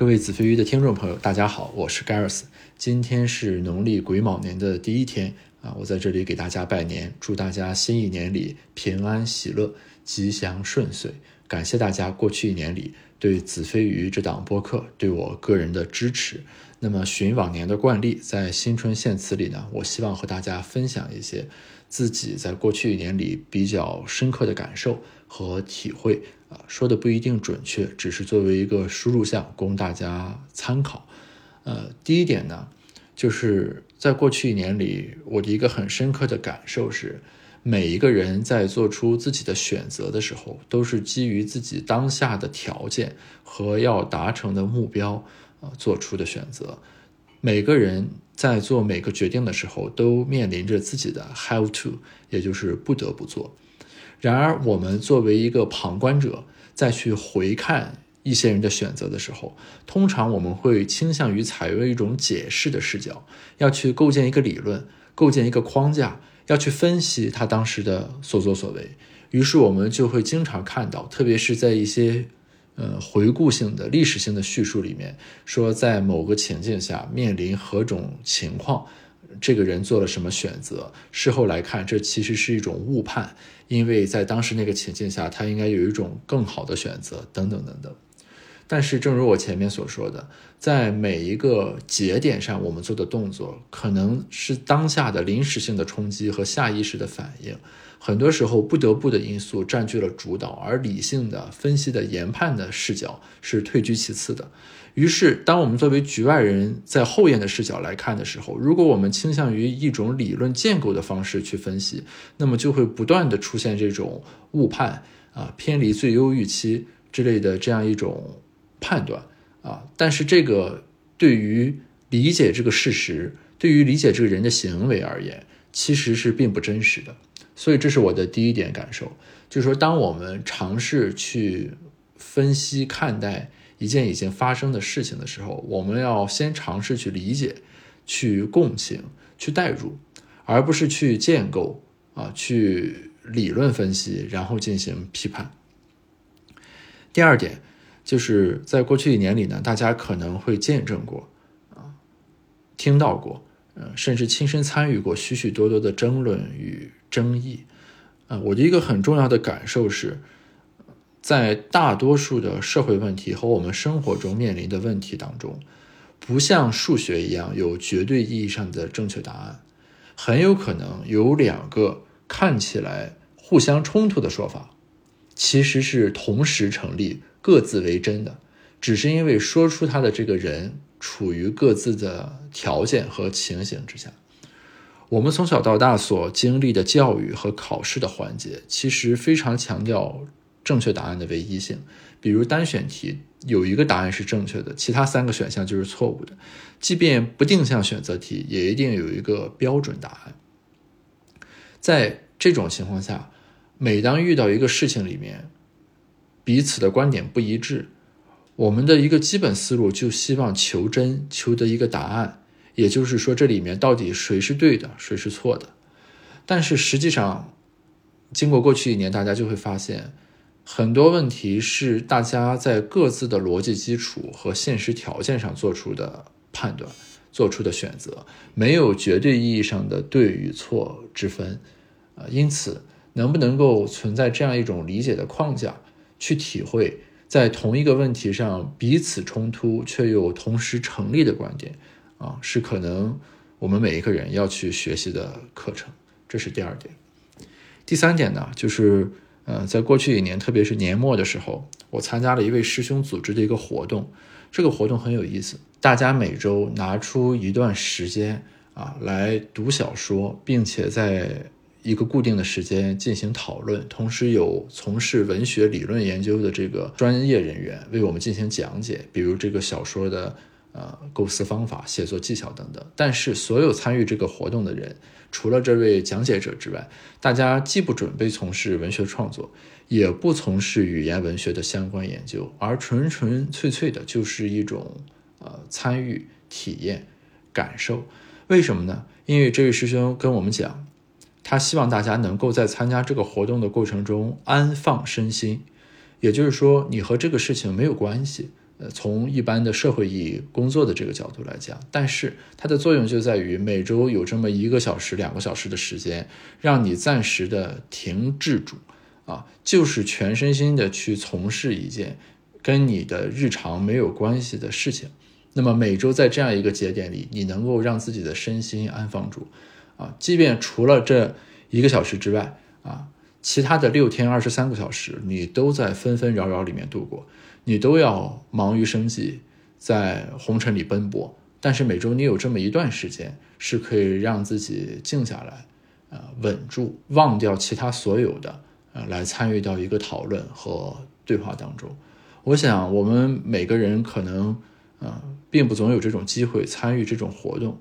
各位子非鱼的听众朋友，大家好，我是 Garrus。今天是农历癸卯年的第一天啊，我在这里给大家拜年，祝大家新一年里平安喜乐、吉祥顺遂。感谢大家过去一年里对子非鱼这档播客对我个人的支持。那么循往年的惯例，在新春献词里呢，我希望和大家分享一些自己在过去一年里比较深刻的感受和体会。啊，说的不一定准确，只是作为一个输入项供大家参考。呃，第一点呢，就是在过去一年里，我的一个很深刻的感受是，每一个人在做出自己的选择的时候，都是基于自己当下的条件和要达成的目标啊做出的选择。每个人在做每个决定的时候，都面临着自己的 have to，也就是不得不做。然而，我们作为一个旁观者，再去回看一些人的选择的时候，通常我们会倾向于采用一种解释的视角，要去构建一个理论，构建一个框架，要去分析他当时的所作所为。于是，我们就会经常看到，特别是在一些呃回顾性的历史性的叙述里面，说在某个情境下面临何种情况。这个人做了什么选择？事后来看，这其实是一种误判，因为在当时那个情境下，他应该有一种更好的选择，等等等等。但是，正如我前面所说的，在每一个节点上，我们做的动作可能是当下的临时性的冲击和下意识的反应，很多时候不得不的因素占据了主导，而理性的分析的研判的视角是退居其次的。于是，当我们作为局外人在后验的视角来看的时候，如果我们倾向于一种理论建构的方式去分析，那么就会不断的出现这种误判啊、偏离最优预期之类的这样一种判断啊。但是，这个对于理解这个事实，对于理解这个人的行为而言，其实是并不真实的。所以，这是我的第一点感受，就是说，当我们尝试去分析看待。一件已经发生的事情的时候，我们要先尝试去理解、去共情、去代入，而不是去建构啊、去理论分析，然后进行批判。第二点，就是在过去一年里呢，大家可能会见证过啊、听到过，呃，甚至亲身参与过许许多多的争论与争议。啊，我的一个很重要的感受是。在大多数的社会问题和我们生活中面临的问题当中，不像数学一样有绝对意义上的正确答案，很有可能有两个看起来互相冲突的说法，其实是同时成立、各自为真的，只是因为说出他的这个人处于各自的条件和情形之下。我们从小到大所经历的教育和考试的环节，其实非常强调。正确答案的唯一性，比如单选题有一个答案是正确的，其他三个选项就是错误的。即便不定向选择题，也一定有一个标准答案。在这种情况下，每当遇到一个事情里面彼此的观点不一致，我们的一个基本思路就希望求真，求得一个答案，也就是说这里面到底谁是对的，谁是错的。但是实际上，经过过去一年，大家就会发现。很多问题是大家在各自的逻辑基础和现实条件上做出的判断、做出的选择，没有绝对意义上的对与错之分。啊，因此，能不能够存在这样一种理解的框架，去体会在同一个问题上彼此冲突却又同时成立的观点，啊，是可能我们每一个人要去学习的课程。这是第二点。第三点呢，就是。呃，在过去一年，特别是年末的时候，我参加了一位师兄组织的一个活动。这个活动很有意思，大家每周拿出一段时间啊来读小说，并且在一个固定的时间进行讨论。同时，有从事文学理论研究的这个专业人员为我们进行讲解，比如这个小说的呃构思方法、写作技巧等等。但是，所有参与这个活动的人。除了这位讲解者之外，大家既不准备从事文学创作，也不从事语言文学的相关研究，而纯纯粹粹的就是一种呃参与、体验、感受。为什么呢？因为这位师兄跟我们讲，他希望大家能够在参加这个活动的过程中安放身心，也就是说，你和这个事情没有关系呃，从一般的社会意义工作的这个角度来讲，但是它的作用就在于每周有这么一个小时、两个小时的时间，让你暂时的停滞住，啊，就是全身心的去从事一件跟你的日常没有关系的事情。那么每周在这样一个节点里，你能够让自己的身心安放住，啊，即便除了这一个小时之外，啊，其他的六天二十三个小时，你都在纷纷扰扰里面度过。你都要忙于生计，在红尘里奔波，但是每周你有这么一段时间，是可以让自己静下来，呃，稳住，忘掉其他所有的，呃，来参与到一个讨论和对话当中。我想，我们每个人可能，呃，并不总有这种机会参与这种活动，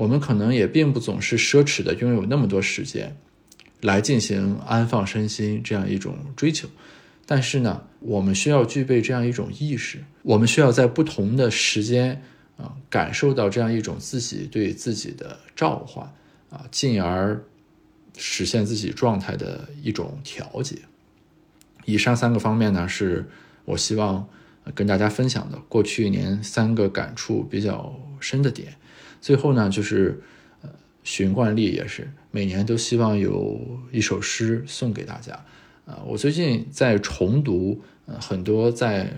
我们可能也并不总是奢侈的拥有那么多时间，来进行安放身心这样一种追求。但是呢，我们需要具备这样一种意识，我们需要在不同的时间啊，感受到这样一种自己对自己的召唤啊，进而实现自己状态的一种调节。以上三个方面呢，是我希望跟大家分享的过去一年三个感触比较深的点。最后呢，就是呃，循惯例也是每年都希望有一首诗送给大家。啊，我最近在重读，呃，很多在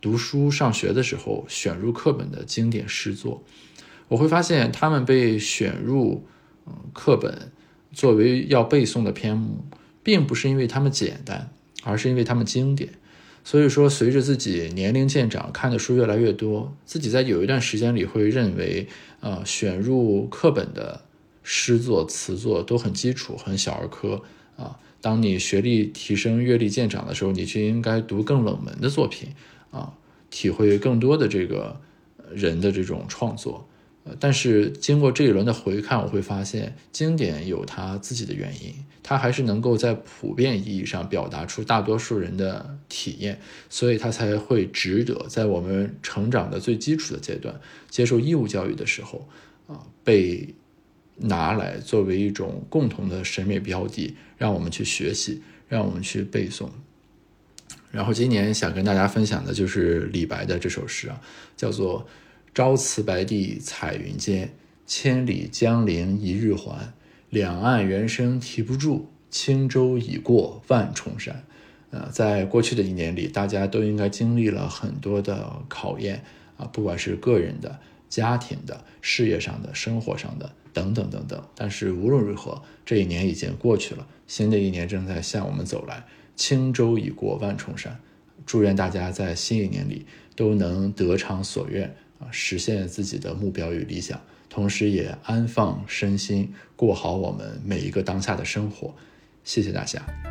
读书上学的时候选入课本的经典诗作，我会发现他们被选入，嗯，课本作为要背诵的篇目，并不是因为他们简单，而是因为他们经典。所以说，随着自己年龄渐长，看的书越来越多，自己在有一段时间里会认为，呃，选入课本的诗作词作都很基础，很小儿科，啊。当你学历提升、阅历渐长的时候，你就应该读更冷门的作品啊，体会更多的这个人的这种创作。呃，但是经过这一轮的回看，我会发现经典有它自己的原因，它还是能够在普遍意义上表达出大多数人的体验，所以它才会值得在我们成长的最基础的阶段接受义务教育的时候啊被。拿来作为一种共同的审美标的，让我们去学习，让我们去背诵。然后今年想跟大家分享的就是李白的这首诗啊，叫做“朝辞白帝彩云间，千里江陵一日还。两岸猿声啼不住，轻舟已过万重山。”呃，在过去的一年里，大家都应该经历了很多的考验啊，不管是个人的、家庭的、事业上的、生活上的。等等等等，但是无论如何，这一年已经过去了，新的一年正在向我们走来。轻舟已过万重山，祝愿大家在新一年里都能得偿所愿啊，实现自己的目标与理想，同时也安放身心，过好我们每一个当下的生活。谢谢大家。